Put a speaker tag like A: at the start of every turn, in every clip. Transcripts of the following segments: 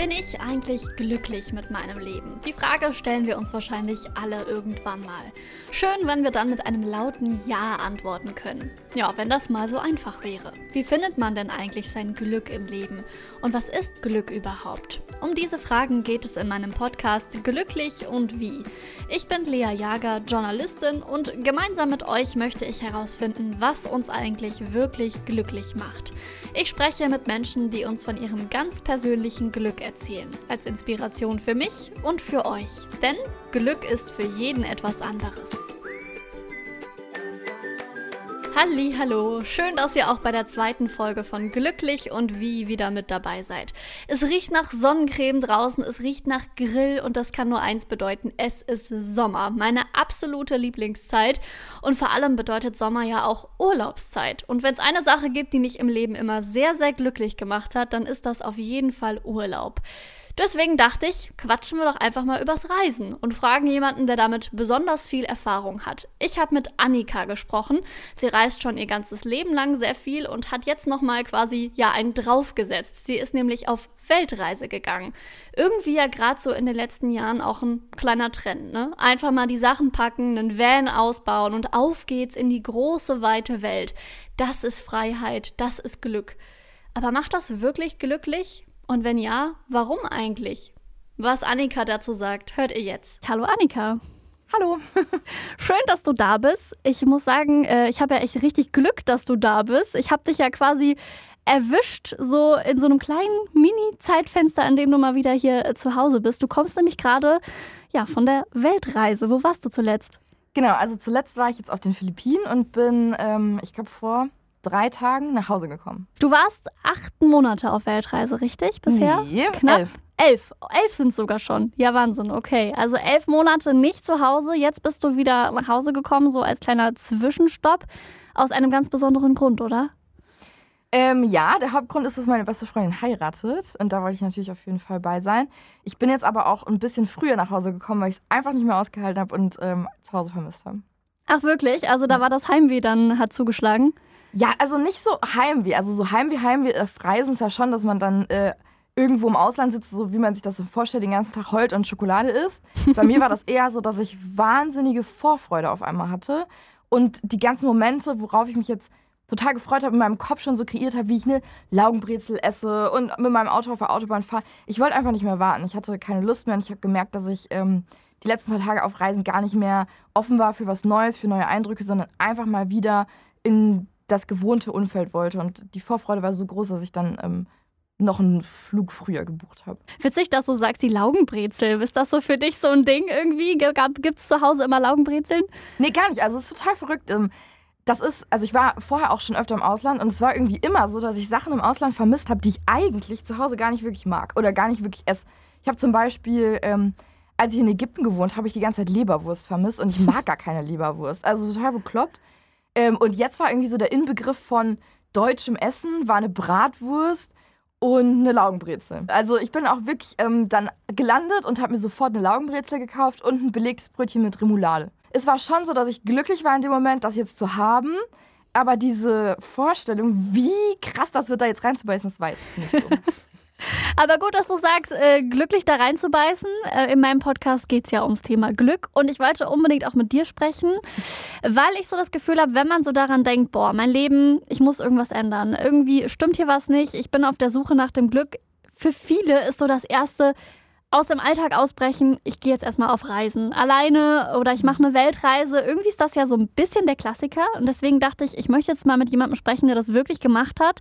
A: Bin ich eigentlich glücklich mit meinem Leben? Die Frage stellen wir uns wahrscheinlich alle irgendwann mal. Schön, wenn wir dann mit einem lauten Ja antworten können. Ja, wenn das mal so einfach wäre. Wie findet man denn eigentlich sein Glück im Leben? Und was ist Glück überhaupt? Um diese Fragen geht es in meinem Podcast Glücklich und wie. Ich bin Lea Jager, Journalistin und gemeinsam mit euch möchte ich herausfinden, was uns eigentlich wirklich glücklich macht. Ich spreche mit Menschen, die uns von ihrem ganz persönlichen Glück erzählen erzählen. Als Inspiration für mich und für euch. Denn Glück ist für jeden etwas anderes. Halli, hallo, schön, dass ihr auch bei der zweiten Folge von Glücklich und Wie wieder mit dabei seid. Es riecht nach Sonnencreme draußen, es riecht nach Grill und das kann nur eins bedeuten, es ist Sommer, meine absolute Lieblingszeit und vor allem bedeutet Sommer ja auch Urlaubszeit. Und wenn es eine Sache gibt, die mich im Leben immer sehr, sehr glücklich gemacht hat, dann ist das auf jeden Fall Urlaub. Deswegen dachte ich, quatschen wir doch einfach mal übers Reisen und fragen jemanden, der damit besonders viel Erfahrung hat. Ich habe mit Annika gesprochen. Sie reist schon ihr ganzes Leben lang sehr viel und hat jetzt nochmal quasi ja einen draufgesetzt. Sie ist nämlich auf Weltreise gegangen. Irgendwie ja gerade so in den letzten Jahren auch ein kleiner Trend, ne? Einfach mal die Sachen packen, einen Van ausbauen und auf geht's in die große weite Welt. Das ist Freiheit, das ist Glück. Aber macht das wirklich glücklich? Und wenn ja, warum eigentlich? Was Annika dazu sagt, hört ihr jetzt. Hallo Annika.
B: Hallo.
A: Schön, dass du da bist. Ich muss sagen, äh, ich habe ja echt richtig Glück, dass du da bist. Ich habe dich ja quasi erwischt, so in so einem kleinen Mini-Zeitfenster, in dem du mal wieder hier äh, zu Hause bist. Du kommst nämlich gerade ja, von der Weltreise. Wo warst du zuletzt?
B: Genau, also zuletzt war ich jetzt auf den Philippinen und bin, ähm, ich glaube, vor drei Tagen nach Hause gekommen.
A: Du warst acht Monate auf Weltreise, richtig? Bisher?
B: Nee, Knapp. elf.
A: Elf. Elf sind sogar schon. Ja, Wahnsinn. Okay. Also elf Monate nicht zu Hause. Jetzt bist du wieder nach Hause gekommen, so als kleiner Zwischenstopp. Aus einem ganz besonderen Grund, oder?
B: Ähm, ja, der Hauptgrund ist, dass meine beste Freundin heiratet. Und da wollte ich natürlich auf jeden Fall bei sein. Ich bin jetzt aber auch ein bisschen früher nach Hause gekommen, weil ich es einfach nicht mehr ausgehalten habe und ähm, zu Hause vermisst habe.
A: Ach, wirklich? Also da war das Heimweh dann, hat zugeschlagen?
B: Ja, also nicht so Heimweh. Also so Heimweh, Heimweh auf äh, Reisen ist ja schon, dass man dann äh, irgendwo im Ausland sitzt, so wie man sich das so vorstellt, den ganzen Tag Holt und Schokolade isst. Bei mir war das eher so, dass ich wahnsinnige Vorfreude auf einmal hatte. Und die ganzen Momente, worauf ich mich jetzt total gefreut habe, in meinem Kopf schon so kreiert habe, wie ich eine Laugenbrezel esse und mit meinem Auto auf der Autobahn fahre. Ich wollte einfach nicht mehr warten. Ich hatte keine Lust mehr und ich habe gemerkt, dass ich ähm, die letzten paar Tage auf Reisen gar nicht mehr offen war für was Neues, für neue Eindrücke, sondern einfach mal wieder in das gewohnte Umfeld wollte. Und die Vorfreude war so groß, dass ich dann ähm, noch einen Flug früher gebucht habe.
A: Witzig, dass du sagst, die Laugenbrezel. Ist das so für dich so ein Ding irgendwie? Gibt es zu Hause immer Laugenbrezeln?
B: Nee, gar nicht. Also es ist total verrückt. Ähm, das ist, also ich war vorher auch schon öfter im Ausland und es war irgendwie immer so, dass ich Sachen im Ausland vermisst habe, die ich eigentlich zu Hause gar nicht wirklich mag oder gar nicht wirklich esse. Ich habe zum Beispiel, ähm, als ich in Ägypten gewohnt habe, ich die ganze Zeit Leberwurst vermisst und ich mag gar keine Leberwurst. Also total bekloppt. Ähm, und jetzt war irgendwie so der Inbegriff von deutschem Essen, war eine Bratwurst und eine Laugenbrezel. Also ich bin auch wirklich ähm, dann gelandet und habe mir sofort eine Laugenbrezel gekauft und ein belegtes Brötchen mit Remoulade. Es war schon so, dass ich glücklich war in dem Moment, das jetzt zu haben. Aber diese Vorstellung, wie krass das wird, da jetzt reinzubeißen, das war jetzt nicht so.
A: Aber gut, dass du sagst, äh, glücklich da reinzubeißen. Äh, in meinem Podcast geht es ja ums Thema Glück. Und ich wollte unbedingt auch mit dir sprechen, weil ich so das Gefühl habe, wenn man so daran denkt, boah, mein Leben, ich muss irgendwas ändern. Irgendwie stimmt hier was nicht. Ich bin auf der Suche nach dem Glück. Für viele ist so das Erste, aus dem Alltag ausbrechen, ich gehe jetzt erstmal auf Reisen. Alleine oder ich mache eine Weltreise. Irgendwie ist das ja so ein bisschen der Klassiker. Und deswegen dachte ich, ich möchte jetzt mal mit jemandem sprechen, der das wirklich gemacht hat.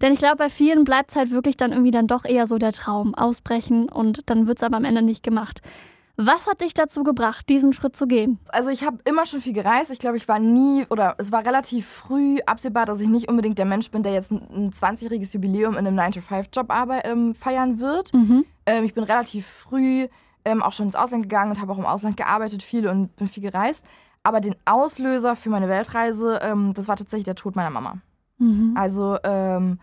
A: Denn ich glaube, bei vielen bleibt es halt wirklich dann irgendwie dann doch eher so der Traum, ausbrechen und dann wird es aber am Ende nicht gemacht. Was hat dich dazu gebracht, diesen Schritt zu gehen?
B: Also ich habe immer schon viel gereist. Ich glaube, ich war nie oder es war relativ früh absehbar, dass ich nicht unbedingt der Mensch bin, der jetzt ein 20-jähriges Jubiläum in einem 9-to-5-Job ähm, feiern wird. Mhm. Ähm, ich bin relativ früh ähm, auch schon ins Ausland gegangen und habe auch im Ausland gearbeitet viel und bin viel gereist. Aber den Auslöser für meine Weltreise, ähm, das war tatsächlich der Tod meiner Mama. Mhm. Also ähm,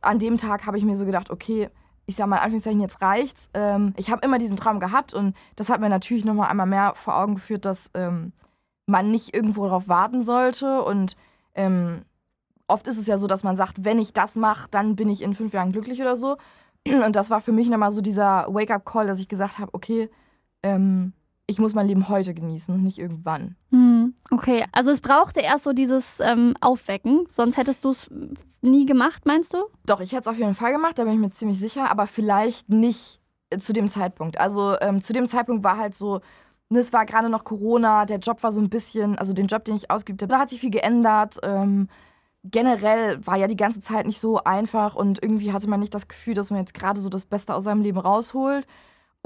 B: an dem Tag habe ich mir so gedacht, okay, ich sag mal, in Anführungszeichen, jetzt reicht's. Ähm, ich habe immer diesen Traum gehabt und das hat mir natürlich nochmal einmal mehr vor Augen geführt, dass ähm, man nicht irgendwo darauf warten sollte. Und ähm, oft ist es ja so, dass man sagt, wenn ich das mache, dann bin ich in fünf Jahren glücklich oder so. Und das war für mich nochmal so dieser Wake-up-Call, dass ich gesagt habe, okay, ähm, ich muss mein Leben heute genießen und nicht irgendwann.
A: Hm, okay, also es brauchte erst so dieses ähm, Aufwecken, sonst hättest du es nie gemacht, meinst du?
B: Doch, ich hätte es auf jeden Fall gemacht, da bin ich mir ziemlich sicher, aber vielleicht nicht äh, zu dem Zeitpunkt. Also ähm, zu dem Zeitpunkt war halt so, ne, es war gerade noch Corona, der Job war so ein bisschen, also den Job, den ich ausgeübt habe, da hat sich viel geändert. Ähm, generell war ja die ganze Zeit nicht so einfach und irgendwie hatte man nicht das Gefühl, dass man jetzt gerade so das Beste aus seinem Leben rausholt.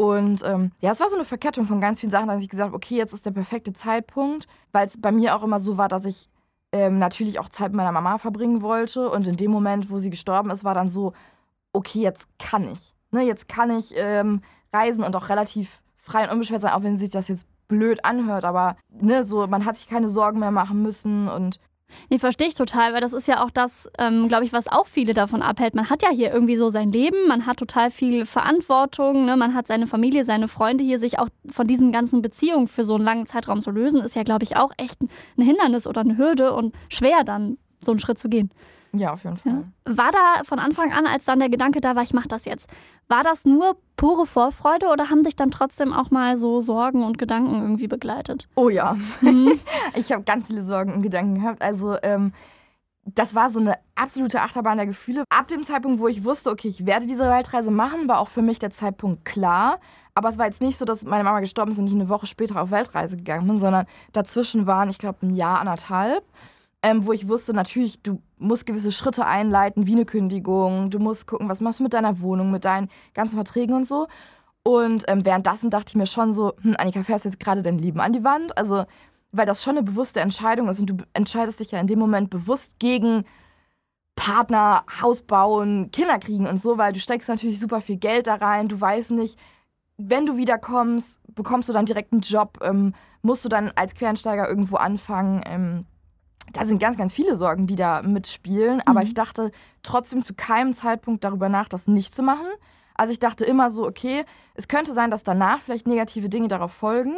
B: Und ähm, ja, es war so eine Verkettung von ganz vielen Sachen, da habe ich gesagt, okay, jetzt ist der perfekte Zeitpunkt, weil es bei mir auch immer so war, dass ich ähm, natürlich auch Zeit mit meiner Mama verbringen wollte. Und in dem Moment, wo sie gestorben ist, war dann so, okay, jetzt kann ich. Ne, jetzt kann ich ähm, reisen und auch relativ frei und unbeschwert sein, auch wenn sich das jetzt blöd anhört. Aber ne, so, man hat sich keine Sorgen mehr machen müssen und
A: Nee, verstehe ich total, weil das ist ja auch das, ähm, glaube ich, was auch viele davon abhält. Man hat ja hier irgendwie so sein Leben, man hat total viel Verantwortung, ne? man hat seine Familie, seine Freunde hier, sich auch von diesen ganzen Beziehungen für so einen langen Zeitraum zu lösen, ist ja, glaube ich, auch echt ein Hindernis oder eine Hürde und schwer dann so einen Schritt zu gehen.
B: Ja, auf jeden Fall.
A: War da von Anfang an, als dann der Gedanke da war, ich mache das jetzt, war das nur pure Vorfreude oder haben dich dann trotzdem auch mal so Sorgen und Gedanken irgendwie begleitet?
B: Oh ja. Mhm. ich habe ganz viele Sorgen und Gedanken gehabt. Also, ähm, das war so eine absolute Achterbahn der Gefühle. Ab dem Zeitpunkt, wo ich wusste, okay, ich werde diese Weltreise machen, war auch für mich der Zeitpunkt klar. Aber es war jetzt nicht so, dass meine Mama gestorben ist und ich eine Woche später auf Weltreise gegangen bin, sondern dazwischen waren, ich glaube, ein Jahr, anderthalb ähm, wo ich wusste, natürlich, du musst gewisse Schritte einleiten, wie eine Kündigung. Du musst gucken, was machst du mit deiner Wohnung, mit deinen ganzen Verträgen und so. Und ähm, währenddessen dachte ich mir schon so, hm, Annika, fährst du jetzt gerade dein Leben an die Wand? Also, weil das schon eine bewusste Entscheidung ist und du entscheidest dich ja in dem Moment bewusst gegen Partner, Haus bauen, Kinder kriegen und so, weil du steckst natürlich super viel Geld da rein. Du weißt nicht, wenn du wiederkommst, bekommst du dann direkt einen Job, ähm, musst du dann als Quereinsteiger irgendwo anfangen. Ähm, da sind ganz, ganz viele Sorgen, die da mitspielen. Aber mhm. ich dachte trotzdem zu keinem Zeitpunkt darüber nach, das nicht zu machen. Also ich dachte immer so, okay, es könnte sein, dass danach vielleicht negative Dinge darauf folgen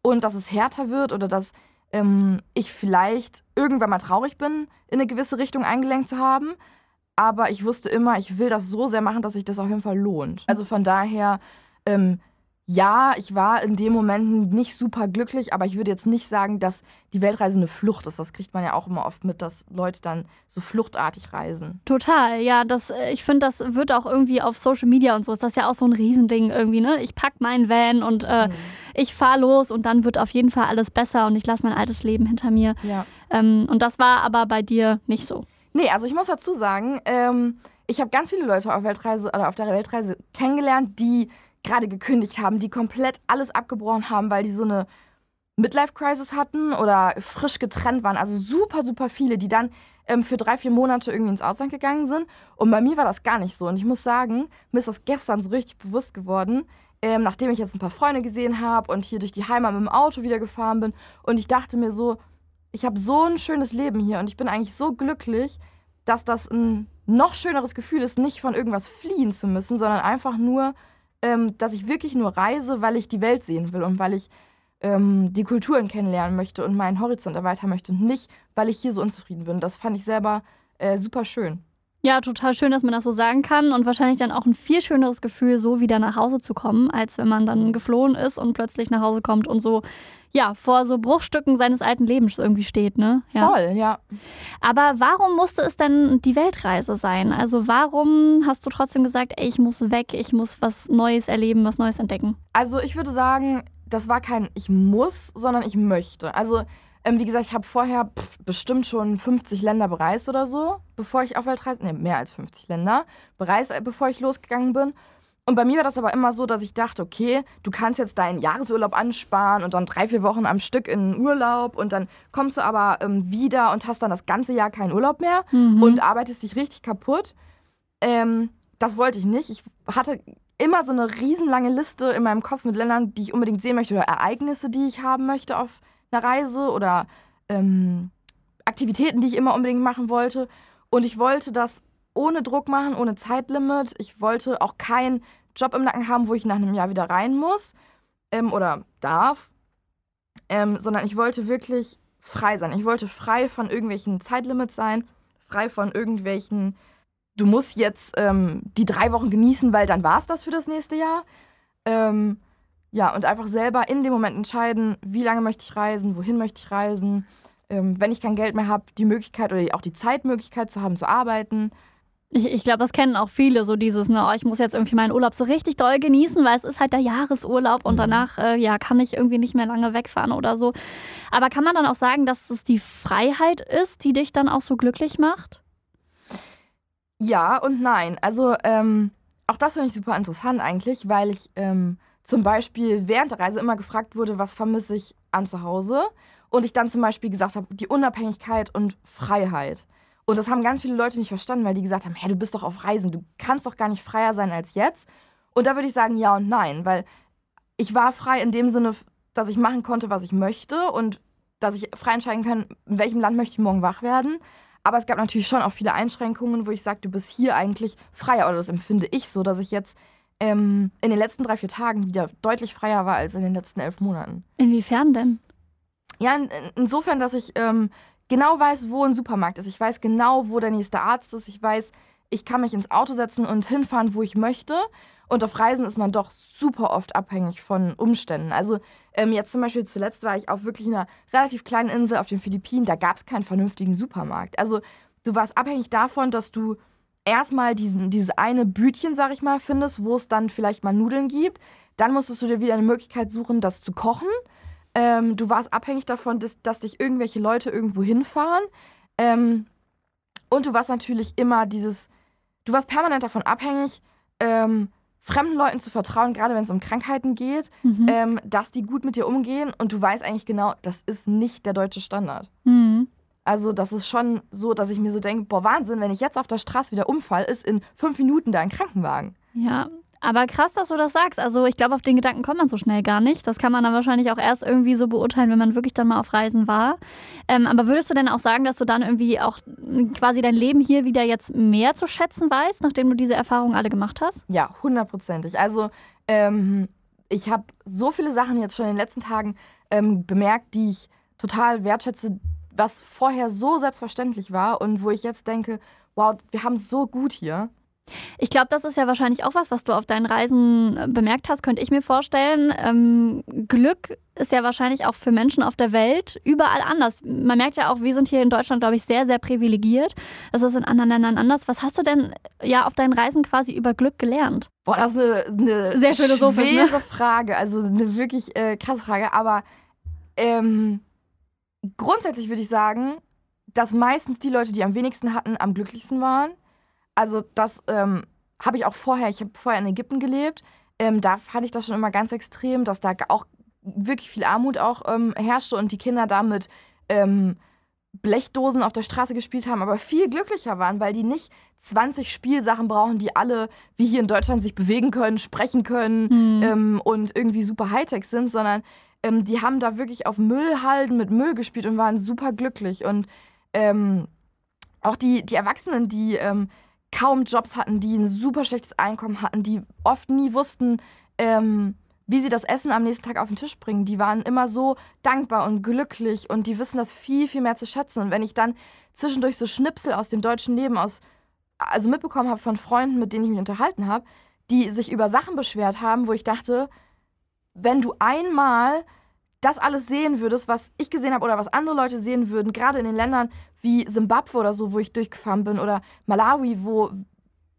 B: und dass es härter wird oder dass ähm, ich vielleicht irgendwann mal traurig bin, in eine gewisse Richtung eingelenkt zu haben. Aber ich wusste immer, ich will das so sehr machen, dass sich das auf jeden Fall lohnt. Also von daher ähm, ja, ich war in dem Moment nicht super glücklich, aber ich würde jetzt nicht sagen, dass die Weltreise eine Flucht ist. Das kriegt man ja auch immer oft mit, dass Leute dann so fluchtartig reisen.
A: Total, ja. Das, äh, ich finde, das wird auch irgendwie auf Social Media und so, ist das ja auch so ein Riesending irgendwie, ne? Ich pack meinen Van und äh, mhm. ich fahre los und dann wird auf jeden Fall alles besser und ich lasse mein altes Leben hinter mir. Ja. Ähm, und das war aber bei dir nicht so.
B: Nee, also ich muss dazu sagen, ähm, ich habe ganz viele Leute auf Weltreise oder auf der Weltreise kennengelernt, die gerade gekündigt haben, die komplett alles abgebrochen haben, weil die so eine Midlife-Crisis hatten oder frisch getrennt waren. Also super, super viele, die dann ähm, für drei, vier Monate irgendwie ins Ausland gegangen sind. Und bei mir war das gar nicht so. Und ich muss sagen, mir ist das gestern so richtig bewusst geworden, ähm, nachdem ich jetzt ein paar Freunde gesehen habe und hier durch die Heimat mit dem Auto wieder gefahren bin. Und ich dachte mir so, ich habe so ein schönes Leben hier und ich bin eigentlich so glücklich, dass das ein noch schöneres Gefühl ist, nicht von irgendwas fliehen zu müssen, sondern einfach nur ähm, dass ich wirklich nur reise, weil ich die Welt sehen will und weil ich ähm, die Kulturen kennenlernen möchte und meinen Horizont erweitern möchte und nicht, weil ich hier so unzufrieden bin. Das fand ich selber äh, super schön.
A: Ja, total schön, dass man das so sagen kann und wahrscheinlich dann auch ein viel schöneres Gefühl, so wieder nach Hause zu kommen, als wenn man dann geflohen ist und plötzlich nach Hause kommt und so, ja, vor so Bruchstücken seines alten Lebens irgendwie steht, ne?
B: Ja. Voll, ja.
A: Aber warum musste es denn die Weltreise sein? Also warum hast du trotzdem gesagt, ey, ich muss weg, ich muss was Neues erleben, was Neues entdecken?
B: Also ich würde sagen, das war kein ich muss, sondern ich möchte. Also ähm, wie gesagt, ich habe vorher pff, bestimmt schon 50 Länder bereist oder so, bevor ich auf Weltreise, ne, mehr als 50 Länder bereist, äh, bevor ich losgegangen bin. Und bei mir war das aber immer so, dass ich dachte, okay, du kannst jetzt deinen Jahresurlaub ansparen und dann drei, vier Wochen am Stück in Urlaub und dann kommst du aber ähm, wieder und hast dann das ganze Jahr keinen Urlaub mehr mhm. und arbeitest dich richtig kaputt. Ähm, das wollte ich nicht. Ich hatte immer so eine riesenlange Liste in meinem Kopf mit Ländern, die ich unbedingt sehen möchte oder Ereignisse, die ich haben möchte auf einer Reise oder ähm, Aktivitäten, die ich immer unbedingt machen wollte. Und ich wollte das ohne Druck machen, ohne Zeitlimit. Ich wollte auch keinen Job im Nacken haben, wo ich nach einem Jahr wieder rein muss ähm, oder darf, ähm, sondern ich wollte wirklich frei sein. Ich wollte frei von irgendwelchen Zeitlimits sein, frei von irgendwelchen du musst jetzt ähm, die drei Wochen genießen, weil dann war es das für das nächste Jahr. Ähm, ja, und einfach selber in dem Moment entscheiden, wie lange möchte ich reisen, wohin möchte ich reisen. Ähm, wenn ich kein Geld mehr habe, die Möglichkeit oder auch die Zeitmöglichkeit zu haben, zu arbeiten.
A: Ich, ich glaube, das kennen auch viele, so dieses, ne, oh, ich muss jetzt irgendwie meinen Urlaub so richtig doll genießen, weil es ist halt der Jahresurlaub und mhm. danach, äh, ja, kann ich irgendwie nicht mehr lange wegfahren oder so. Aber kann man dann auch sagen, dass es die Freiheit ist, die dich dann auch so glücklich macht?
B: Ja und nein. Also, ähm, auch das finde ich super interessant eigentlich, weil ich ähm, zum Beispiel während der Reise immer gefragt wurde, was vermisse ich an zu Hause? Und ich dann zum Beispiel gesagt habe, die Unabhängigkeit und Freiheit. Und das haben ganz viele Leute nicht verstanden, weil die gesagt haben, hey, du bist doch auf Reisen, du kannst doch gar nicht freier sein als jetzt. Und da würde ich sagen, ja und nein, weil ich war frei in dem Sinne, dass ich machen konnte, was ich möchte und dass ich frei entscheiden kann, in welchem Land möchte ich morgen wach werden. Aber es gab natürlich schon auch viele Einschränkungen, wo ich sage, du bist hier eigentlich freier. Oder das empfinde ich so, dass ich jetzt ähm, in den letzten drei, vier Tagen wieder deutlich freier war als in den letzten elf Monaten.
A: Inwiefern denn?
B: Ja, in, insofern, dass ich ähm, genau weiß, wo ein Supermarkt ist. Ich weiß genau, wo der nächste Arzt ist. Ich weiß, ich kann mich ins Auto setzen und hinfahren, wo ich möchte. Und auf Reisen ist man doch super oft abhängig von Umständen. Also ähm, jetzt zum Beispiel zuletzt war ich auf wirklich einer relativ kleinen Insel auf den Philippinen. Da gab es keinen vernünftigen Supermarkt. Also du warst abhängig davon, dass du erstmal diesen, dieses eine Bütchen, sag ich mal, findest, wo es dann vielleicht mal Nudeln gibt. Dann musstest du dir wieder eine Möglichkeit suchen, das zu kochen. Ähm, du warst abhängig davon, dass, dass dich irgendwelche Leute irgendwo hinfahren. Ähm, und du warst natürlich immer dieses, du warst permanent davon abhängig, ähm, fremden Leuten zu vertrauen, gerade wenn es um Krankheiten geht, mhm. ähm, dass die gut mit dir umgehen und du weißt eigentlich genau, das ist nicht der deutsche Standard. Mhm. Also das ist schon so, dass ich mir so denke, boah Wahnsinn, wenn ich jetzt auf der Straße wieder umfall, ist in fünf Minuten da ein Krankenwagen.
A: Ja, aber krass, dass du das sagst. Also ich glaube, auf den Gedanken kommt man so schnell gar nicht. Das kann man dann wahrscheinlich auch erst irgendwie so beurteilen, wenn man wirklich dann mal auf Reisen war. Ähm, aber würdest du denn auch sagen, dass du dann irgendwie auch quasi dein Leben hier wieder jetzt mehr zu schätzen weißt, nachdem du diese Erfahrungen alle gemacht hast?
B: Ja, hundertprozentig. Also ähm, ich habe so viele Sachen jetzt schon in den letzten Tagen ähm, bemerkt, die ich total wertschätze, was vorher so selbstverständlich war und wo ich jetzt denke, wow, wir haben es so gut hier.
A: Ich glaube, das ist ja wahrscheinlich auch was, was du auf deinen Reisen äh, bemerkt hast, könnte ich mir vorstellen. Ähm, Glück ist ja wahrscheinlich auch für Menschen auf der Welt überall anders. Man merkt ja auch, wir sind hier in Deutschland, glaube ich, sehr, sehr privilegiert. Das ist in anderen Ländern anders. Was hast du denn ja auf deinen Reisen quasi über Glück gelernt?
B: Boah, das ist eine, eine sehr ne? schwere ne? Frage. Also eine wirklich äh, krasse Frage. Aber ähm, grundsätzlich würde ich sagen, dass meistens die Leute, die am wenigsten hatten, am glücklichsten waren. Also das ähm, habe ich auch vorher, ich habe vorher in Ägypten gelebt. Ähm, da fand ich das schon immer ganz extrem, dass da auch wirklich viel Armut auch ähm, herrschte und die Kinder da mit ähm, Blechdosen auf der Straße gespielt haben, aber viel glücklicher waren, weil die nicht 20 Spielsachen brauchen, die alle wie hier in Deutschland sich bewegen können, sprechen können mhm. und irgendwie super Hightech sind, sondern ähm, die haben da wirklich auf Müllhalden mit Müll gespielt und waren super glücklich. Und ähm, auch die, die Erwachsenen, die ähm, kaum Jobs hatten, die ein super schlechtes Einkommen hatten, die oft nie wussten, ähm, wie sie das Essen am nächsten Tag auf den Tisch bringen. Die waren immer so dankbar und glücklich und die wissen das viel, viel mehr zu schätzen. Und wenn ich dann zwischendurch so Schnipsel aus dem deutschen Leben aus, also mitbekommen habe von Freunden, mit denen ich mich unterhalten habe, die sich über Sachen beschwert haben, wo ich dachte, wenn du einmal das alles sehen würdest, was ich gesehen habe oder was andere Leute sehen würden, gerade in den Ländern wie Simbabwe oder so, wo ich durchgefahren bin, oder Malawi, wo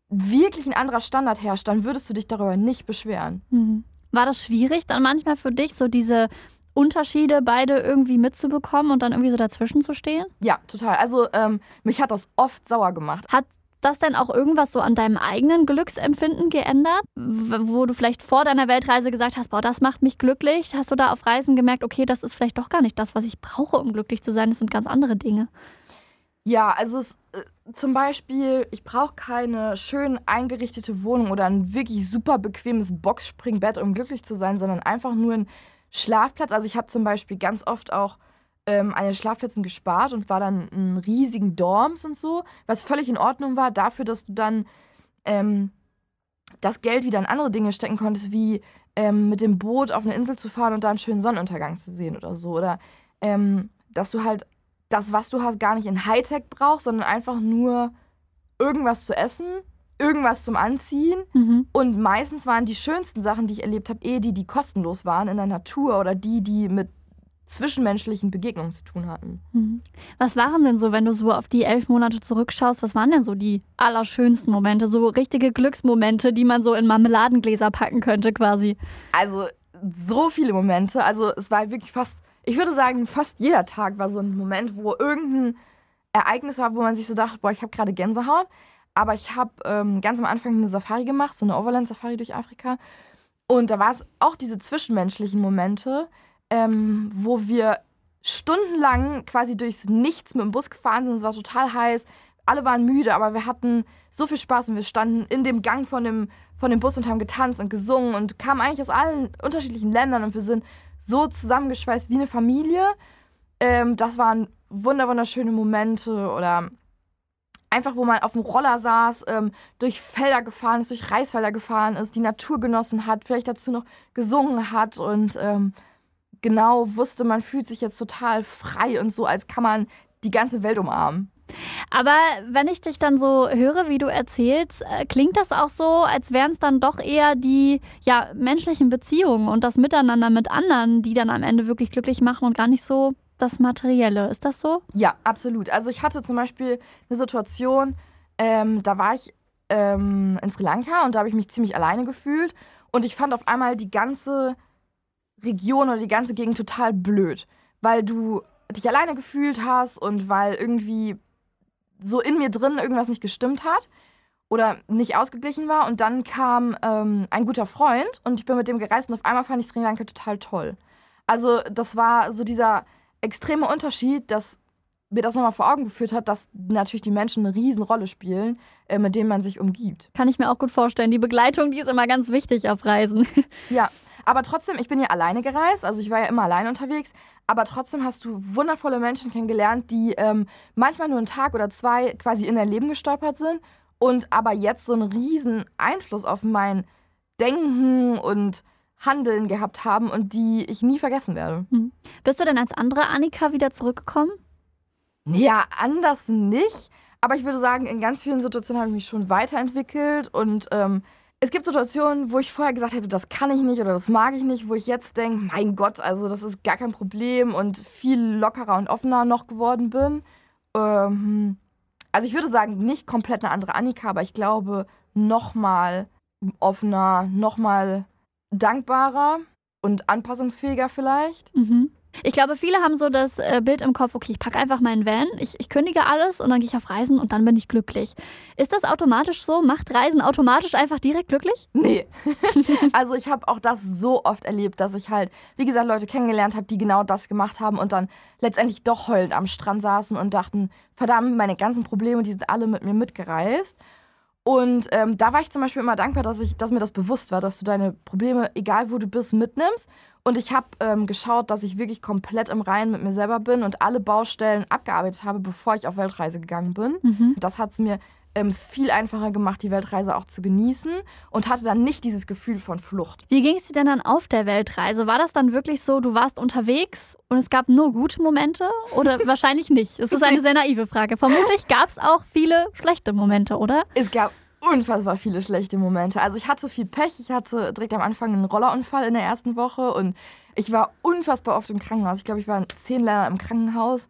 B: wirklich ein anderer Standard herrscht, dann würdest du dich darüber nicht beschweren.
A: Mhm. War das schwierig dann manchmal für dich, so diese Unterschiede beide irgendwie mitzubekommen und dann irgendwie so dazwischen zu stehen?
B: Ja, total. Also ähm, mich hat das oft sauer gemacht.
A: Hat das denn auch irgendwas so an deinem eigenen Glücksempfinden geändert? Wo du vielleicht vor deiner Weltreise gesagt hast, boah, das macht mich glücklich. Hast du da auf Reisen gemerkt, okay, das ist vielleicht doch gar nicht das, was ich brauche, um glücklich zu sein. Das sind ganz andere Dinge.
B: Ja, also es, äh, zum Beispiel, ich brauche keine schön eingerichtete Wohnung oder ein wirklich super bequemes Boxspringbett, um glücklich zu sein, sondern einfach nur ein Schlafplatz. Also ich habe zum Beispiel ganz oft auch ähm, an den Schlafplätzen gespart und war dann in riesigen Dorms und so, was völlig in Ordnung war, dafür, dass du dann ähm, das Geld wieder in andere Dinge stecken konntest, wie ähm, mit dem Boot auf eine Insel zu fahren und da einen schönen Sonnenuntergang zu sehen oder so. Oder ähm, dass du halt das, was du hast, gar nicht in Hightech brauchst, sondern einfach nur irgendwas zu essen, irgendwas zum Anziehen.
A: Mhm.
B: Und meistens waren die schönsten Sachen, die ich erlebt habe, eh die, die kostenlos waren in der Natur oder die, die mit zwischenmenschlichen Begegnungen zu tun hatten.
A: Mhm. Was waren denn so, wenn du so auf die elf Monate zurückschaust, was waren denn so die allerschönsten Momente, so richtige Glücksmomente, die man so in Marmeladengläser packen könnte quasi?
B: Also so viele Momente. Also es war wirklich fast, ich würde sagen, fast jeder Tag war so ein Moment, wo irgendein Ereignis war, wo man sich so dachte, boah, ich habe gerade Gänsehaut. Aber ich habe ähm, ganz am Anfang eine Safari gemacht, so eine Overland-Safari durch Afrika. Und da war es auch diese zwischenmenschlichen Momente, ähm, wo wir stundenlang quasi durchs Nichts mit dem Bus gefahren sind. Es war total heiß. Alle waren müde, aber wir hatten so viel Spaß und wir standen in dem Gang von dem, von dem Bus und haben getanzt und gesungen und kamen eigentlich aus allen unterschiedlichen Ländern und wir sind so zusammengeschweißt wie eine Familie. Ähm, das waren wunder wunderschöne Momente oder einfach, wo man auf dem Roller saß, ähm, durch Felder gefahren ist, durch Reisfelder gefahren ist, die Natur genossen hat, vielleicht dazu noch gesungen hat und ähm, genau wusste, man fühlt sich jetzt total frei und so, als kann man die ganze Welt umarmen.
A: Aber wenn ich dich dann so höre, wie du erzählst, äh, klingt das auch so, als wären es dann doch eher die ja, menschlichen Beziehungen und das Miteinander mit anderen, die dann am Ende wirklich glücklich machen und gar nicht so das Materielle. Ist das so?
B: Ja, absolut. Also ich hatte zum Beispiel eine Situation, ähm, da war ich ähm, in Sri Lanka und da habe ich mich ziemlich alleine gefühlt und ich fand auf einmal die ganze Region oder die ganze Gegend total blöd, weil du dich alleine gefühlt hast und weil irgendwie so in mir drin irgendwas nicht gestimmt hat oder nicht ausgeglichen war. Und dann kam ähm, ein guter Freund und ich bin mit dem gereist und auf einmal fand ich Sri Lanka total toll. Also das war so dieser extreme Unterschied, dass mir das nochmal vor Augen geführt hat, dass natürlich die Menschen eine Riesenrolle spielen, äh, mit denen man sich umgibt.
A: Kann ich mir auch gut vorstellen. Die Begleitung, die ist immer ganz wichtig auf Reisen.
B: Ja, aber trotzdem, ich bin ja alleine gereist, also ich war ja immer alleine unterwegs, aber trotzdem hast du wundervolle Menschen kennengelernt, die ähm, manchmal nur einen Tag oder zwei quasi in dein Leben gestolpert sind und aber jetzt so einen riesen Einfluss auf mein Denken und Handeln gehabt haben und die ich nie vergessen werde.
A: Hm. Bist du denn als andere Annika wieder zurückgekommen?
B: Ja, anders nicht. Aber ich würde sagen, in ganz vielen Situationen habe ich mich schon weiterentwickelt und ähm, es gibt Situationen, wo ich vorher gesagt hätte, das kann ich nicht oder das mag ich nicht, wo ich jetzt denke, mein Gott, also das ist gar kein Problem und viel lockerer und offener noch geworden bin. Ähm, also ich würde sagen, nicht komplett eine andere Annika, aber ich glaube, nochmal offener, nochmal dankbarer und anpassungsfähiger vielleicht.
A: Mhm. Ich glaube, viele haben so das äh, Bild im Kopf, okay, ich packe einfach meinen Van, ich, ich kündige alles und dann gehe ich auf Reisen und dann bin ich glücklich. Ist das automatisch so? Macht Reisen automatisch einfach direkt glücklich?
B: Nee. also ich habe auch das so oft erlebt, dass ich halt, wie gesagt, Leute kennengelernt habe, die genau das gemacht haben und dann letztendlich doch heulend am Strand saßen und dachten, verdammt, meine ganzen Probleme, die sind alle mit mir mitgereist. Und ähm, da war ich zum Beispiel immer dankbar, dass, ich, dass mir das bewusst war, dass du deine Probleme, egal wo du bist, mitnimmst. Und ich habe ähm, geschaut, dass ich wirklich komplett im Reinen mit mir selber bin und alle Baustellen abgearbeitet habe, bevor ich auf Weltreise gegangen bin.
A: Mhm.
B: Das hat es mir ähm, viel einfacher gemacht, die Weltreise auch zu genießen und hatte dann nicht dieses Gefühl von Flucht.
A: Wie ging es dir denn dann auf der Weltreise? War das dann wirklich so, du warst unterwegs und es gab nur gute Momente oder wahrscheinlich nicht? Das ist eine sehr naive Frage. Vermutlich gab es auch viele schlechte Momente, oder?
B: Es gab unfassbar viele schlechte Momente. Also ich hatte viel Pech. Ich hatte direkt am Anfang einen Rollerunfall in der ersten Woche und ich war unfassbar oft im Krankenhaus. Ich glaube, ich war zehn Ländern im Krankenhaus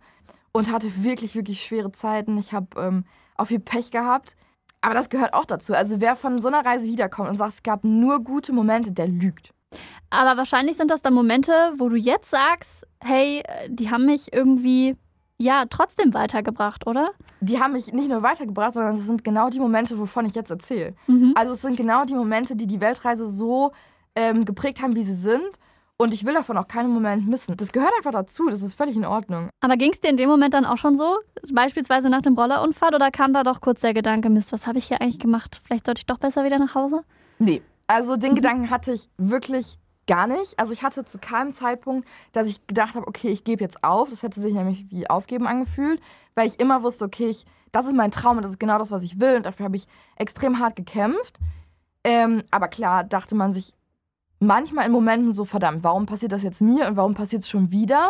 B: und hatte wirklich, wirklich schwere Zeiten. Ich habe ähm, auch viel Pech gehabt. Aber das gehört auch dazu. Also wer von so einer Reise wiederkommt und sagt, es gab nur gute Momente, der lügt.
A: Aber wahrscheinlich sind das dann Momente, wo du jetzt sagst, hey, die haben mich irgendwie ja trotzdem weitergebracht, oder?
B: Die haben mich nicht nur weitergebracht, sondern es sind genau die Momente, wovon ich jetzt erzähle.
A: Mhm.
B: Also es sind genau die Momente, die die Weltreise so ähm, geprägt haben, wie sie sind. Und ich will davon auch keinen Moment missen. Das gehört einfach dazu, das ist völlig in Ordnung.
A: Aber ging es dir in dem Moment dann auch schon so? Beispielsweise nach dem Rollerunfall oder kam da doch kurz der Gedanke, Mist, was habe ich hier eigentlich gemacht? Vielleicht sollte ich doch besser wieder nach Hause?
B: Nee. Also den
A: Mhm.
B: Gedanken hatte ich wirklich gar nicht. Also ich hatte zu keinem Zeitpunkt, dass ich gedacht habe, okay, ich gebe jetzt auf. Das hätte sich nämlich wie aufgeben angefühlt, weil ich immer wusste, okay, ich, das ist mein Traum und das ist genau das, was ich will. Und dafür habe ich extrem hart gekämpft. Ähm, aber klar dachte man sich manchmal in Momenten so, verdammt, warum passiert das jetzt mir und warum passiert es schon wieder?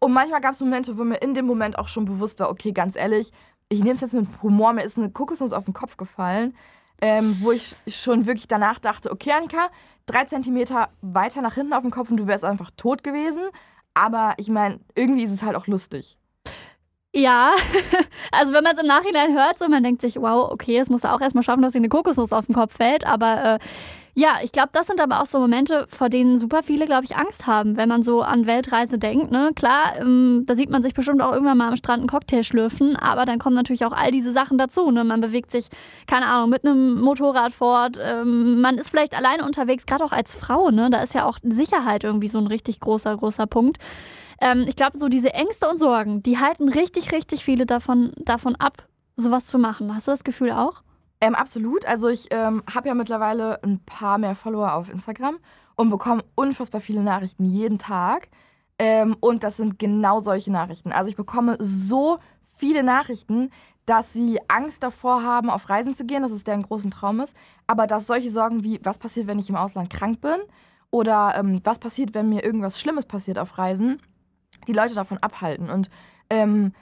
B: Und manchmal gab es Momente, wo mir in dem Moment auch schon bewusst war, okay, ganz ehrlich, ich nehme es jetzt mit Humor, mir ist eine Kokosnuss auf den Kopf gefallen, ähm, wo ich schon wirklich danach dachte, okay, Annika, drei Zentimeter weiter nach hinten auf dem Kopf und du wärst einfach tot gewesen. Aber ich meine, irgendwie ist es halt auch lustig.
A: Ja, also wenn man es im Nachhinein hört, so man denkt sich, wow, okay, es muss auch erstmal schaffen, dass dir eine Kokosnuss auf den Kopf fällt. Aber äh, ja, ich glaube, das sind aber auch so Momente, vor denen super viele, glaube ich, Angst haben, wenn man so an Weltreise denkt. Ne? Klar, ähm, da sieht man sich bestimmt auch irgendwann mal am Strand einen Cocktail schlürfen, aber dann kommen natürlich auch all diese Sachen dazu. Ne? Man bewegt sich, keine Ahnung, mit einem Motorrad fort. Ähm, man ist vielleicht alleine unterwegs, gerade auch als Frau. Ne? Da ist ja auch Sicherheit irgendwie so ein richtig großer, großer Punkt. Ähm, ich glaube, so diese Ängste und Sorgen, die halten richtig, richtig viele davon, davon ab, sowas zu machen. Hast du das Gefühl auch?
B: Ähm, absolut. Also ich ähm, habe ja mittlerweile ein paar mehr Follower auf Instagram und bekomme unfassbar viele Nachrichten jeden Tag. Ähm, und das sind genau solche Nachrichten. Also ich bekomme so viele Nachrichten, dass sie Angst davor haben, auf Reisen zu gehen, dass es deren großen Traum ist. Aber dass solche Sorgen wie, was passiert, wenn ich im Ausland krank bin? Oder ähm, was passiert, wenn mir irgendwas Schlimmes passiert auf Reisen, die Leute davon abhalten. Und ähm,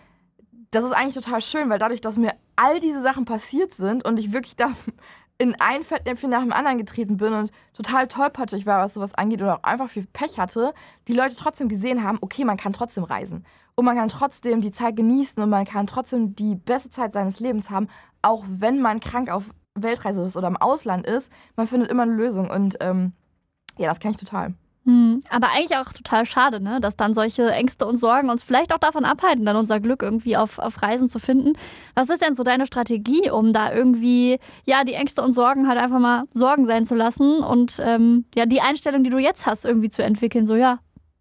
B: das ist eigentlich total schön, weil dadurch, dass mir all diese Sachen passiert sind und ich wirklich da in ein Fettnäpfchen nach dem anderen getreten bin und total tollpatschig war, was sowas angeht oder auch einfach viel Pech hatte, die Leute trotzdem gesehen haben, okay, man kann trotzdem reisen. Und man kann trotzdem die Zeit genießen und man kann trotzdem die beste Zeit seines Lebens haben, auch wenn man krank auf Weltreise ist oder im Ausland ist. Man findet immer eine Lösung und ähm, ja, das kann ich total.
A: Hm, aber eigentlich auch total schade, ne? dass dann solche Ängste und Sorgen uns vielleicht auch davon abhalten, dann unser Glück irgendwie auf, auf Reisen zu finden. Was ist denn so deine Strategie, um da irgendwie, ja, die Ängste und Sorgen halt einfach mal Sorgen sein zu lassen und ähm, ja, die Einstellung, die du jetzt hast, irgendwie zu entwickeln, so ja,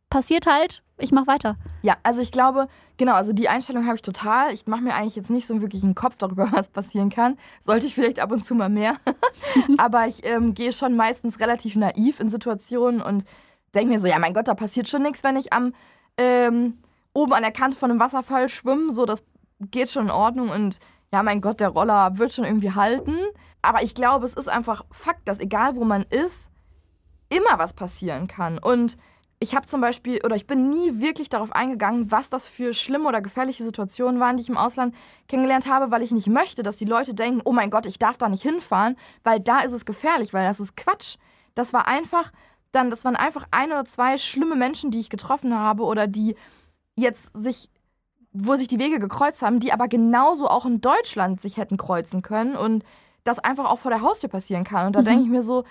A: passiert halt, ich mach weiter.
B: Ja, also ich glaube, genau, also die Einstellung habe ich total. Ich mache mir eigentlich jetzt nicht so wirklich einen Kopf darüber, was passieren kann. Sollte ich vielleicht ab und zu mal mehr. Aber ich ähm, gehe schon meistens relativ naiv in Situationen und denke mir so, ja, mein Gott, da passiert schon nichts, wenn ich am ähm, oben an der Kante von einem Wasserfall schwimme. So, das geht schon in Ordnung und ja, mein Gott, der Roller wird schon irgendwie halten. Aber ich glaube, es ist einfach Fakt, dass egal wo man ist, immer was passieren kann. Und ich habe zum Beispiel, oder ich bin nie wirklich darauf eingegangen, was das für schlimme oder gefährliche Situationen waren, die ich im Ausland kennengelernt habe, weil ich nicht möchte, dass die Leute denken, oh mein Gott, ich darf da nicht hinfahren, weil da ist es gefährlich, weil das ist Quatsch. Das war einfach dann, das waren einfach ein oder zwei schlimme Menschen, die ich getroffen habe oder die jetzt sich, wo sich die Wege gekreuzt haben, die aber genauso auch in Deutschland sich hätten kreuzen können und das einfach auch vor der Haustür passieren kann. Und da mhm. denke ich mir so,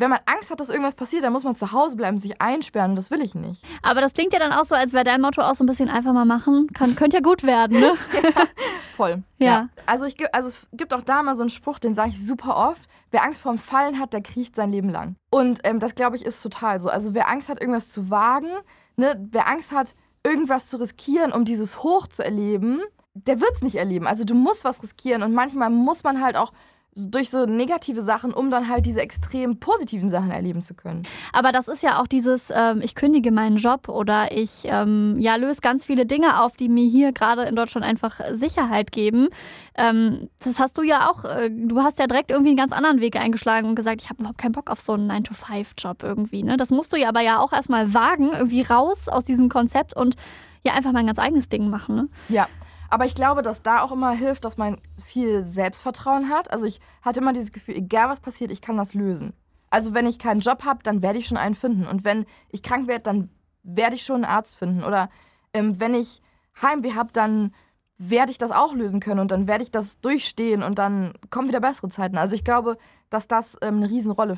B: wenn man Angst hat, dass irgendwas passiert, dann muss man zu Hause bleiben, sich einsperren und das will ich nicht.
A: Aber das klingt ja dann auch so, als wäre dein Motto auch so ein bisschen einfach mal machen. Kann, könnte ja gut werden, ne?
B: ja, voll. Ja. ja. Also, ich, also es gibt auch da mal so einen Spruch, den sage ich super oft. Wer Angst vorm Fallen hat, der kriecht sein Leben lang. Und ähm, das, glaube ich, ist total so. Also wer Angst hat, irgendwas zu wagen, ne, wer Angst hat, irgendwas zu riskieren, um dieses Hoch zu erleben, der wird es nicht erleben. Also du musst was riskieren und manchmal muss man halt auch durch so negative Sachen, um dann halt diese extrem positiven Sachen erleben zu können.
A: Aber das ist ja auch dieses, ähm, ich kündige meinen Job oder ich ähm, ja, löse ganz viele Dinge auf, die mir hier gerade in Deutschland einfach Sicherheit geben. Ähm, das hast du ja auch, äh, du hast ja direkt irgendwie einen ganz anderen Weg eingeschlagen und gesagt, ich habe überhaupt keinen Bock auf so einen 9-to-5-Job irgendwie. Ne? Das musst du ja aber ja auch erstmal wagen, irgendwie raus aus diesem Konzept und ja einfach mal ein ganz eigenes Ding machen. Ne?
B: Ja. Aber ich glaube, dass da auch immer hilft, dass man viel Selbstvertrauen hat. Also ich hatte immer dieses Gefühl, egal was passiert, ich kann das lösen. Also wenn ich keinen Job habe, dann werde ich schon einen finden. Und wenn ich krank werde, dann werde ich schon einen Arzt finden. Oder ähm, wenn ich Heimweh habe, dann werde ich das auch lösen können und dann werde ich das durchstehen und dann kommen wieder bessere Zeiten. Also ich glaube, dass das ähm, eine Riesenrolle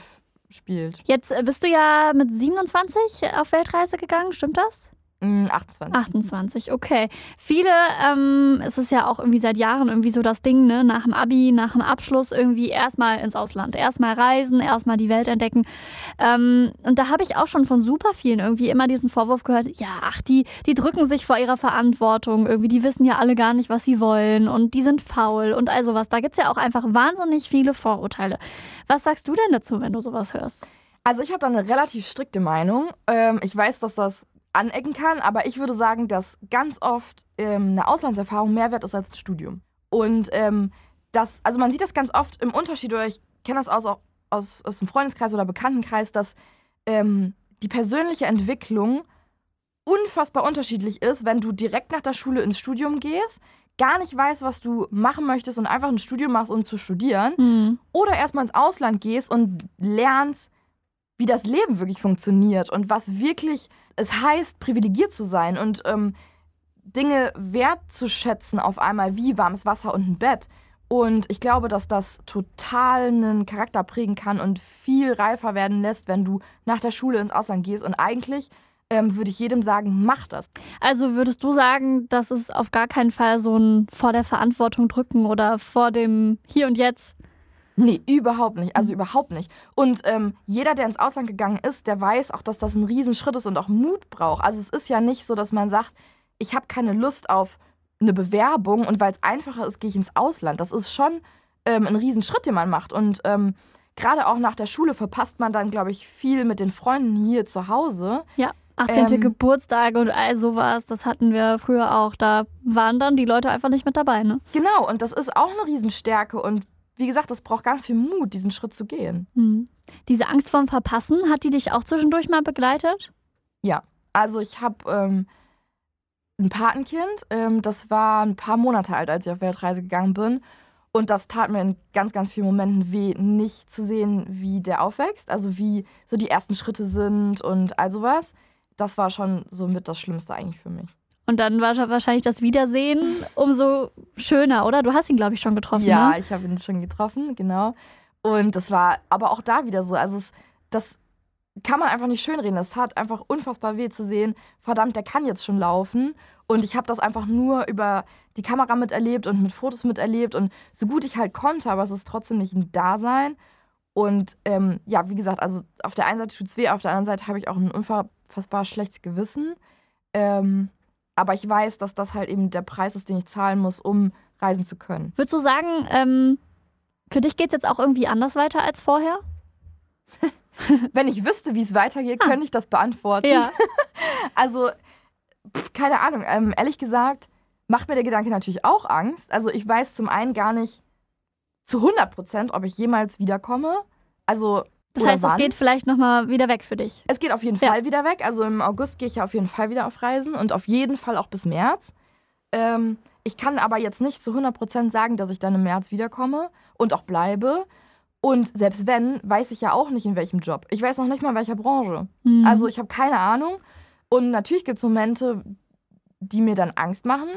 B: spielt.
A: Jetzt äh, bist du ja mit 27 auf Weltreise gegangen, stimmt das?
B: 28.
A: 28, okay. Viele, ähm, es ist ja auch irgendwie seit Jahren irgendwie so das Ding, ne, nach dem Abi, nach dem Abschluss irgendwie erstmal ins Ausland, erstmal reisen, erstmal die Welt entdecken. Ähm, und da habe ich auch schon von super vielen irgendwie immer diesen Vorwurf gehört, ja, ach, die, die drücken sich vor ihrer Verantwortung, irgendwie, die wissen ja alle gar nicht, was sie wollen und die sind faul und all sowas. Da gibt es ja auch einfach wahnsinnig viele Vorurteile. Was sagst du denn dazu, wenn du sowas hörst?
B: Also ich habe da eine relativ strikte Meinung. Ähm, ich weiß, dass das anecken kann, aber ich würde sagen, dass ganz oft ähm, eine Auslandserfahrung mehr wert ist als ein Studium. Und ähm, das, also man sieht das ganz oft im Unterschied, oder ich kenne das aus, aus, aus dem Freundeskreis oder Bekanntenkreis, dass ähm, die persönliche Entwicklung unfassbar unterschiedlich ist, wenn du direkt nach der Schule ins Studium gehst, gar nicht weißt, was du machen möchtest und einfach ein Studium machst, um zu studieren.
A: Mhm.
B: Oder erstmal ins Ausland gehst und lernst, wie das Leben wirklich funktioniert und was wirklich es heißt, privilegiert zu sein und ähm, Dinge wertzuschätzen auf einmal, wie warmes Wasser und ein Bett. Und ich glaube, dass das total einen Charakter prägen kann und viel reifer werden lässt, wenn du nach der Schule ins Ausland gehst. Und eigentlich ähm, würde ich jedem sagen, mach das.
A: Also würdest du sagen, dass es auf gar keinen Fall so ein vor der Verantwortung drücken oder vor dem Hier und Jetzt?
B: Nee, überhaupt nicht. Also überhaupt nicht. Und ähm, jeder, der ins Ausland gegangen ist, der weiß auch, dass das ein Riesenschritt ist und auch Mut braucht. Also es ist ja nicht so, dass man sagt, ich habe keine Lust auf eine Bewerbung und weil es einfacher ist, gehe ich ins Ausland. Das ist schon ähm, ein Riesenschritt, den man macht. Und ähm, gerade auch nach der Schule verpasst man dann, glaube ich, viel mit den Freunden hier zu Hause.
A: Ja. 18.
B: Ähm,
A: Geburtstage und all sowas, das hatten wir früher auch. Da waren dann die Leute einfach nicht mit dabei, ne?
B: Genau, und das ist auch eine Riesenstärke. Und wie gesagt, das braucht ganz viel Mut, diesen Schritt zu gehen.
A: Mhm. Diese Angst vorm Verpassen, hat die dich auch zwischendurch mal begleitet?
B: Ja, also ich habe ähm, ein Patenkind, ähm, das war ein paar Monate alt, als ich auf Weltreise gegangen bin. Und das tat mir in ganz, ganz vielen Momenten weh, nicht zu sehen, wie der aufwächst, also wie so die ersten Schritte sind und all sowas. Das war schon so mit das Schlimmste eigentlich für mich.
A: Und dann war wahrscheinlich das Wiedersehen umso schöner, oder? Du hast ihn, glaube ich, schon getroffen.
B: Ja,
A: ne?
B: ich habe ihn schon getroffen, genau. Und das war aber auch da wieder so. Also, es, das kann man einfach nicht schönreden. Es hat einfach unfassbar weh zu sehen. Verdammt, der kann jetzt schon laufen. Und ich habe das einfach nur über die Kamera miterlebt und mit Fotos miterlebt und so gut ich halt konnte, aber es ist trotzdem nicht ein Dasein. Und ähm, ja, wie gesagt, also auf der einen Seite tut es weh, auf der anderen Seite habe ich auch ein unfassbar schlechtes Gewissen. Ähm, aber ich weiß, dass das halt eben der Preis ist, den ich zahlen muss, um reisen zu können.
A: Würdest du sagen, ähm, für dich geht es jetzt auch irgendwie anders weiter als vorher?
B: Wenn ich wüsste, wie es weitergeht,
A: Ah.
B: könnte ich das beantworten.
A: Ja.
B: Also, pf, keine Ahnung. Ähm, ehrlich gesagt, macht mir der Gedanke natürlich auch Angst. Also, ich weiß zum einen gar nicht zu 100 Prozent, ob ich jemals wiederkomme. Also,
A: Das
B: oder
A: heißt,
B: wann.
A: es geht vielleicht nochmal wieder weg für dich.
B: Es geht auf jeden
A: Ja.
B: Fall wieder weg. Also im August gehe ich ja auf jeden Fall wieder auf Reisen und auf jeden Fall auch bis März. Ähm, ich kann aber jetzt nicht zu 100% sagen, dass ich dann im März wiederkomme und auch bleibe. Und selbst wenn, weiß ich ja auch nicht, in welchem Job. Ich weiß noch nicht mal, in welcher Branche.
A: Mhm.
B: Also ich habe keine Ahnung. Und natürlich gibt es Momente, die mir dann Angst machen.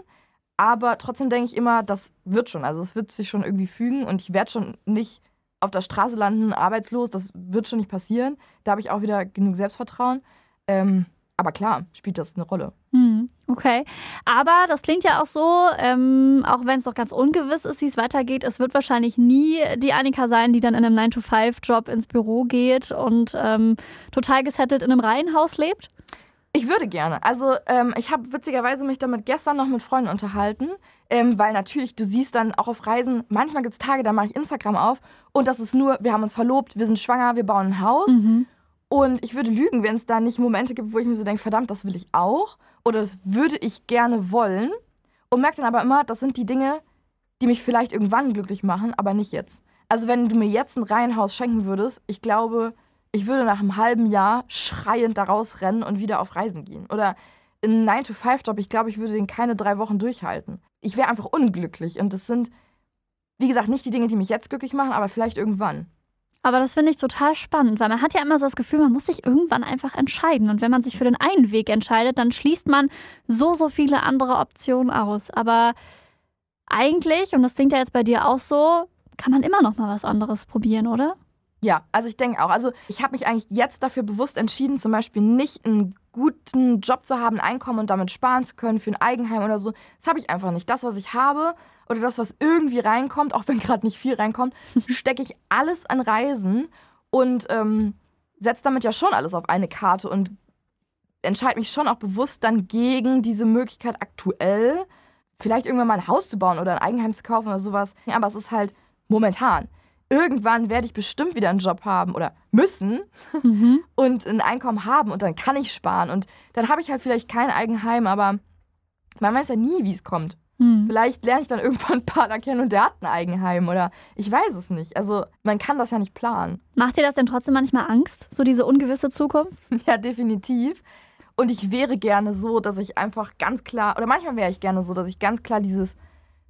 B: Aber trotzdem denke ich immer, das wird schon. Also es wird sich schon irgendwie fügen und ich werde schon nicht auf der Straße landen, arbeitslos. Das wird schon nicht passieren. Da habe ich auch wieder genug Selbstvertrauen. Ähm, aber klar, spielt das eine Rolle.
A: Hm, Okay. Aber das klingt ja auch so, ähm, auch wenn es noch ganz ungewiss ist, wie es weitergeht, es wird wahrscheinlich nie die Annika sein, die dann in einem 9-to-5-Job ins Büro geht und ähm, total gesettelt in einem Reihenhaus lebt.
B: Ich würde gerne. Also ähm, ich habe witzigerweise mich damit gestern noch mit Freunden unterhalten, ähm, weil natürlich, du siehst dann auch auf Reisen, manchmal gibt es Tage, da mache ich Instagram auf und das ist nur, wir haben uns verlobt, wir sind schwanger, wir bauen ein Haus.
A: Mhm.
B: Und ich würde lügen, wenn es da nicht Momente gibt, wo ich mir so denke, verdammt, das will ich auch oder das würde ich gerne wollen. Und merke dann aber immer, das sind die Dinge, die mich vielleicht irgendwann glücklich machen, aber nicht jetzt. Also wenn du mir jetzt ein Reihenhaus schenken würdest, ich glaube, ich würde nach einem halben Jahr schreiend da rausrennen und wieder auf Reisen gehen. Oder einen 9-to-5-Job, ich glaube, ich würde den keine drei Wochen durchhalten. Ich wäre einfach unglücklich. Und das sind, wie gesagt, nicht die Dinge, die mich jetzt glücklich machen, aber vielleicht irgendwann.
A: Aber das finde ich total spannend, weil man hat ja immer so das Gefühl, man muss sich irgendwann einfach entscheiden. Und wenn man sich für den einen Weg entscheidet, dann schließt man so, so viele andere Optionen aus. Aber eigentlich, und das klingt ja jetzt bei dir auch so, kann man immer noch mal was anderes probieren, oder?
B: Ja, also ich denke auch. Also ich habe mich eigentlich jetzt dafür bewusst entschieden, zum Beispiel nicht einen guten Job zu haben, ein Einkommen und damit sparen zu können für ein Eigenheim oder so. Das habe ich einfach nicht. Das, was ich habe oder das, was irgendwie reinkommt, auch wenn gerade nicht viel reinkommt, stecke ich alles an Reisen und ähm, setze damit ja schon alles auf eine Karte und entscheide mich schon auch bewusst dann gegen diese Möglichkeit aktuell, vielleicht irgendwann mal ein Haus zu bauen oder ein Eigenheim zu kaufen oder sowas. Ja, aber es ist halt momentan. Irgendwann werde ich bestimmt wieder einen Job haben oder müssen
A: Mhm.
B: und ein Einkommen haben und dann kann ich sparen und dann habe ich halt vielleicht kein Eigenheim, aber man weiß ja nie, wie es kommt.
A: Hm.
B: Vielleicht lerne ich dann irgendwann einen Partner kennen und der hat ein Eigenheim oder ich weiß es nicht. Also man kann das ja nicht planen.
A: Macht dir das denn trotzdem manchmal Angst, so diese ungewisse Zukunft?
B: Ja, definitiv. Und ich wäre gerne so, dass ich einfach ganz klar, oder manchmal wäre ich gerne so, dass ich ganz klar dieses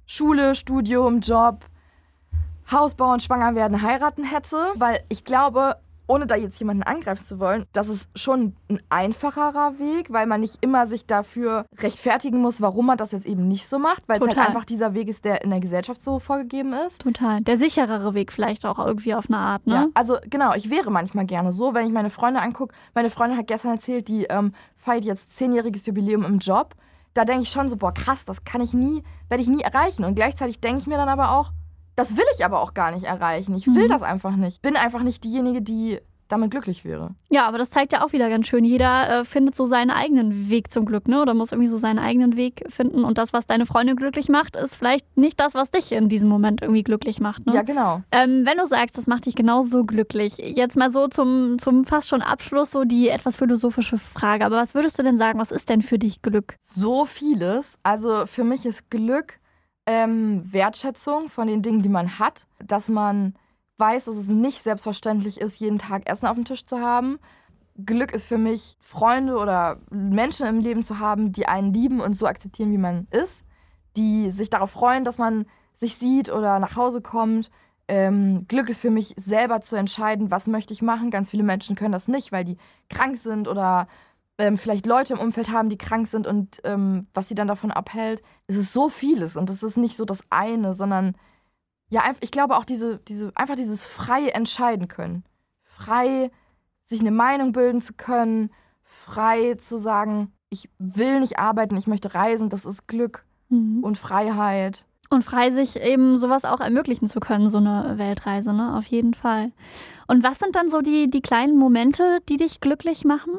B: Schule, Studium, Job, Haus bauen, schwanger werden, heiraten hätte, weil ich glaube, ohne da jetzt jemanden angreifen zu wollen, das ist schon ein einfacherer Weg, weil man nicht immer sich dafür rechtfertigen muss, warum man das jetzt eben nicht so macht, weil es halt einfach dieser Weg ist, der in der Gesellschaft so vorgegeben ist.
A: Total. Der sicherere Weg vielleicht auch irgendwie auf eine Art, ne?
B: Ja, also genau, ich wäre manchmal gerne so, wenn ich meine Freunde angucke. Meine Freundin hat gestern erzählt, die ähm, feiert jetzt zehnjähriges Jubiläum im Job. Da denke ich schon so, boah, krass, das kann ich nie, werde ich nie erreichen. Und gleichzeitig denke ich mir dann aber auch, das will ich aber auch gar nicht erreichen. Ich will mhm. das einfach nicht. Bin einfach nicht diejenige, die damit glücklich wäre.
A: Ja, aber das zeigt ja auch wieder ganz schön. Jeder äh, findet so seinen eigenen Weg zum Glück, ne? Oder muss irgendwie so seinen eigenen Weg finden. Und das, was deine Freundin glücklich macht, ist vielleicht nicht das, was dich in diesem Moment irgendwie glücklich macht. Ne?
B: Ja, genau.
A: Ähm, wenn du sagst, das macht dich genauso glücklich, jetzt mal so zum, zum fast schon Abschluss so die etwas philosophische Frage. Aber was würdest du denn sagen, was ist denn für dich Glück?
B: So vieles. Also für mich ist Glück ähm, Wertschätzung von den Dingen, die man hat, dass man weiß, dass es nicht selbstverständlich ist, jeden Tag Essen auf dem Tisch zu haben. Glück ist für mich, Freunde oder Menschen im Leben zu haben, die einen lieben und so akzeptieren, wie man ist, die sich darauf freuen, dass man sich sieht oder nach Hause kommt. Ähm, Glück ist für mich, selber zu entscheiden, was möchte ich machen. Ganz viele Menschen können das nicht, weil die krank sind oder ähm, vielleicht Leute im Umfeld haben, die krank sind und ähm, was sie dann davon abhält. Es ist so vieles und es ist nicht so das eine, sondern ja, ich glaube auch diese, diese, einfach dieses freie Entscheiden können. Frei sich eine Meinung bilden zu können, frei zu sagen, ich will nicht arbeiten, ich möchte reisen, das ist Glück mhm. und Freiheit.
A: Und frei sich eben sowas auch ermöglichen zu können, so eine Weltreise, ne? Auf jeden Fall. Und was sind dann so die, die kleinen Momente, die dich glücklich machen?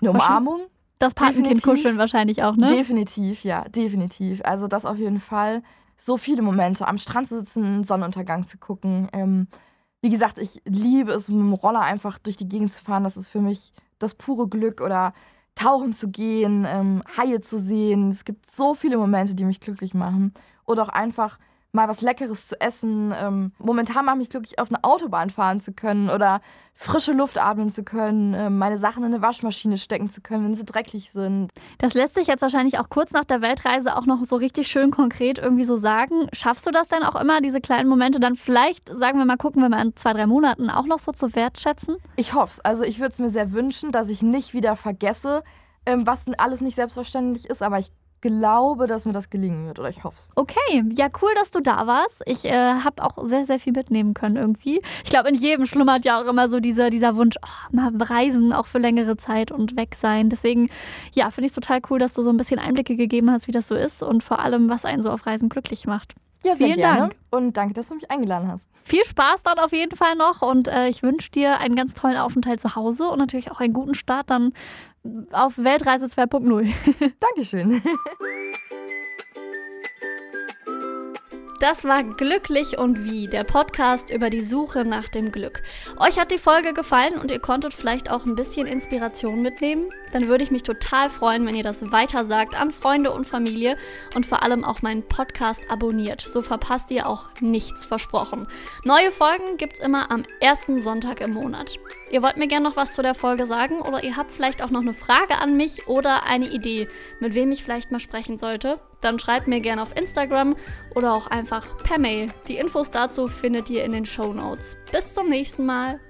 B: Eine Umarmung?
A: Das Patenkind kuscheln wahrscheinlich auch, ne?
B: Definitiv, ja, definitiv. Also das auf jeden Fall so viele Momente, am Strand zu sitzen, Sonnenuntergang zu gucken. Ähm, wie gesagt, ich liebe es, mit dem Roller einfach durch die Gegend zu fahren. Das ist für mich das pure Glück oder tauchen zu gehen, ähm, Haie zu sehen. Es gibt so viele Momente, die mich glücklich machen. Oder auch einfach mal was Leckeres zu essen. Ähm, momentan mache ich mich glücklich, auf eine Autobahn fahren zu können oder frische Luft atmen zu können, äh, meine Sachen in eine Waschmaschine stecken zu können, wenn sie dreckig sind.
A: Das lässt sich jetzt wahrscheinlich auch kurz nach der Weltreise auch noch so richtig schön konkret irgendwie so sagen. Schaffst du das denn auch immer, diese kleinen Momente dann vielleicht, sagen wir mal, gucken wir mal in zwei, drei Monaten auch noch so zu wertschätzen?
B: Ich hoffe es. Also ich würde es mir sehr wünschen, dass ich nicht wieder vergesse, ähm, was alles nicht selbstverständlich ist, aber ich glaube, dass mir das gelingen wird oder ich hoffe es.
A: Okay, ja, cool, dass du da warst. Ich äh, habe auch sehr, sehr viel mitnehmen können irgendwie. Ich glaube, in jedem schlummert ja auch immer so dieser, dieser Wunsch, oh, mal reisen, auch für längere Zeit und weg sein. Deswegen, ja, finde ich es total cool, dass du so ein bisschen Einblicke gegeben hast, wie das so ist und vor allem, was einen so auf Reisen glücklich macht.
B: Ja, Vielen gerne. Dank. Und danke, dass du mich eingeladen hast.
A: Viel Spaß dann auf jeden Fall noch und äh, ich wünsche dir einen ganz tollen Aufenthalt zu Hause und natürlich auch einen guten Start dann auf Weltreise 2.0.
B: Dankeschön.
A: Das war Glücklich und Wie, der Podcast über die Suche nach dem Glück. Euch hat die Folge gefallen und ihr konntet vielleicht auch ein bisschen Inspiration mitnehmen? Dann würde ich mich total freuen, wenn ihr das weiter sagt an Freunde und Familie und vor allem auch meinen Podcast abonniert. So verpasst ihr auch nichts versprochen. Neue Folgen gibt's immer am ersten Sonntag im Monat. Ihr wollt mir gerne noch was zu der Folge sagen oder ihr habt vielleicht auch noch eine Frage an mich oder eine Idee, mit wem ich vielleicht mal sprechen sollte? Dann schreibt mir gerne auf Instagram oder auch einfach per Mail. Die Infos dazu findet ihr in den Show Notes. Bis zum nächsten Mal.